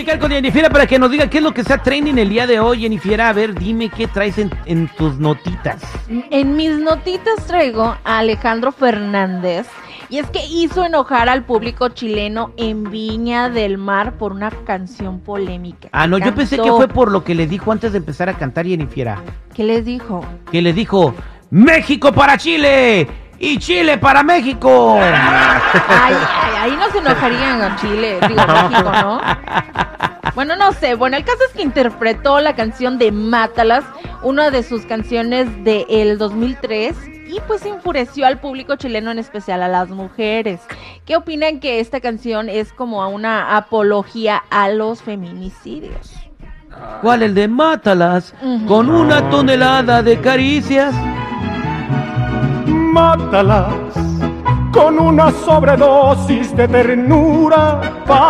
Platicar con Jennifiera para que nos diga qué es lo que está trending el día de hoy. Jennifiera, a ver, dime qué traes en, en tus notitas. En mis notitas traigo a Alejandro Fernández. Y es que hizo enojar al público chileno en Viña del Mar por una canción polémica. Ah, no, yo pensé que fue por lo que le dijo antes de empezar a cantar Jennifiera. ¿Qué les dijo? Que le dijo, México para Chile y Chile para México. Ay, ay, ahí no se enojarían a Chile, digo México, ¿no? Bueno, no sé. Bueno, el caso es que interpretó la canción de Mátalas, una de sus canciones del 2003. Y pues enfureció al público chileno, en especial a las mujeres. ¿Qué opinan que esta canción es como una apología a los feminicidios? ¿Cuál? El de Mátalas, con una tonelada de caricias. Mátalas con una sobredosis de ternura.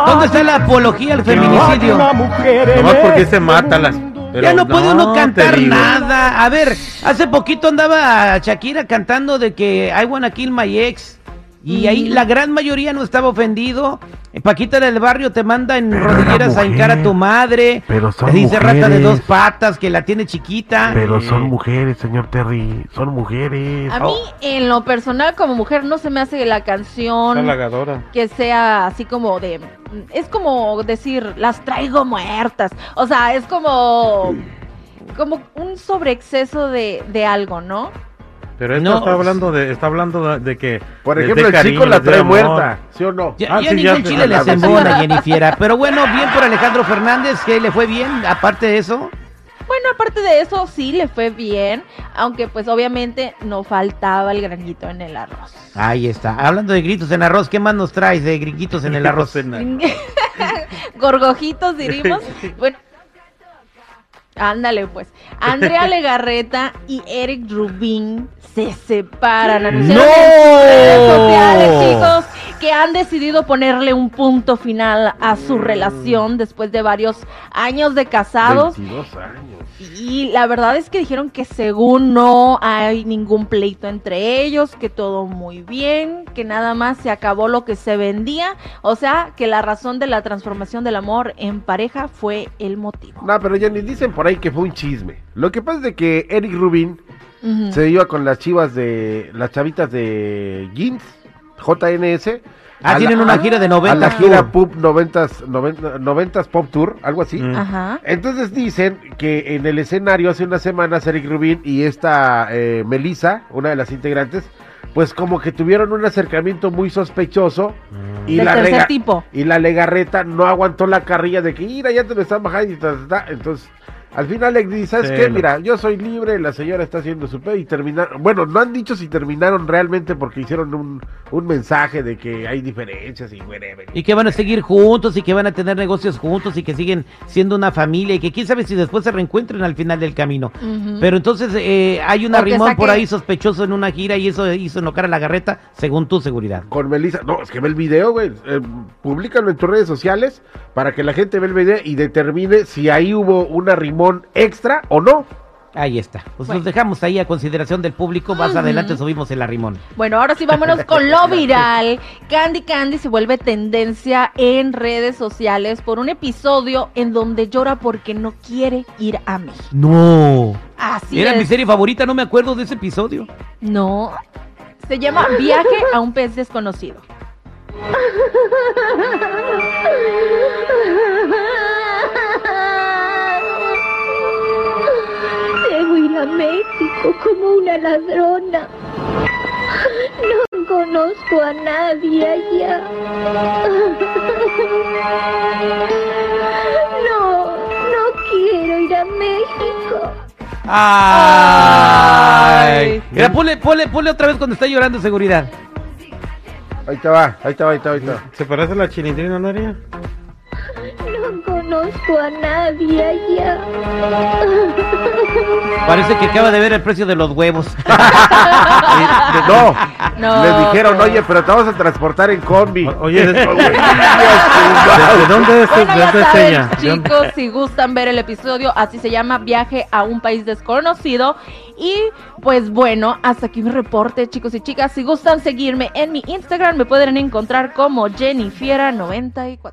¿Dónde está la apología al feminicidio? Una mujer Nomás porque este se mátalas. Pero ya no, puede uno cantar nada. A ver, hace poquito andaba Shakira cantando de que I wanna kill my ex. Y ahí la gran mayoría no estaba ofendido. Paquita del barrio te manda en Pero rodilleras era a hincar a tu madre. Pero son Te dice rata de dos patas que la tiene chiquita. Pero son mujeres, señor Terry. Son mujeres. A mí, en lo personal, como mujer, no se me hace la canción que sea así como de... Es como decir, las traigo muertas. O sea, es como... Como un sobreexceso de, de algo, ¿no? Pero esto No. está hablando de, está hablando de, de que. Por ejemplo, el cariño, chico la trae muerta, ¿sí o no? Ya, Ah, ya sí, ningún ya chile le embona, Jennifiera. Pero bueno, bien por Alejandro Fernández, que le fue bien. Aparte de eso, Bueno, aparte de eso, sí le fue bien. Aunque, pues, obviamente, no faltaba el granito en el arroz. ahí está. Hablando de gritos en arroz, ¿qué más nos traes de gritos en el arroz? Gorgojitos, diríamos. Bueno. Ándale, pues. Andrea Legarreta y Eric Rubin se separan. ¡No! en sus redes sociales, chicos, que han decidido ponerle un punto final a su relación después de varios años de casados. 22 años. Y la verdad es que dijeron que según no hay ningún pleito entre ellos, que todo muy bien, que nada más se acabó lo que se vendía, o sea, que la razón de la transformación del amor en pareja fue el motivo. No, pero ya ni dicen por ahí que fue un chisme. Lo que pasa es de que Eric Rubin se iba con las chivas de las chavitas de Jeans, JNS. Ah, a tienen la- una gira de A 90 la gira. Pop 90s, 90, 90s Pop Tour, algo así. Mm. Ajá. Entonces dicen que en el escenario hace unas semanas Eric Rubin y esta eh, Melissa, una de las integrantes, pues como que tuvieron un acercamiento muy sospechoso y Del la tercer lega- tipo. y la legarreta no aguantó la carrilla de que mira ya te lo están bajando y ta, ta, ta". entonces al final le dice, ¿sabes Sí, qué? Mira, yo soy libre, la señora está haciendo su pedo y terminaron, bueno, no han dicho si terminaron realmente porque hicieron un, un mensaje de que hay diferencias y whatever. Y que van a seguir juntos y que van a tener negocios juntos y que siguen siendo una familia y que quién sabe si después se reencuentren al final del camino. Pero entonces eh, hay un arrimón por ahí sospechoso en una gira y eso hizo enojar a la garreta, según tu seguridad. Con Melissa, no, es que ve el video, güey, eh, públicalo en tus redes sociales para que la gente vea el video y determine si ahí hubo un arrimón extra o no. Ahí está. Pues Bueno. los dejamos ahí a consideración del público. Más adelante subimos el arrimón. Bueno, ahora sí vámonos con lo viral. Candy Candy se vuelve tendencia en redes sociales por un episodio en donde llora porque no quiere ir a México. No. Así Era es. mi serie favorita, no me acuerdo de ese episodio. No. Se llama Viaje a un pez desconocido. México como una ladrona. No conozco a nadie allá. No, no quiero ir a México. Ay. Mira, ponle, ponle, ponle otra vez cuando está llorando seguridad. Ahí te va, ahí te va, ahí te va, ahí te va. ¿Se parece a la chilindrina, Noria? No conozco a nadie allá. Parece que acaba de ver el precio de los huevos. No, No, le dijeron, pues. oye, pero te vamos a transportar en combi. O- Oye, ¿de, dónde es, Bueno, ya saben, chicos, si gustan ver el episodio, así se llama Viaje a un país desconocido. Y pues bueno, hasta aquí mi reporte, chicos y chicas. Si gustan seguirme en mi Instagram, me pueden encontrar como Jennifiera94.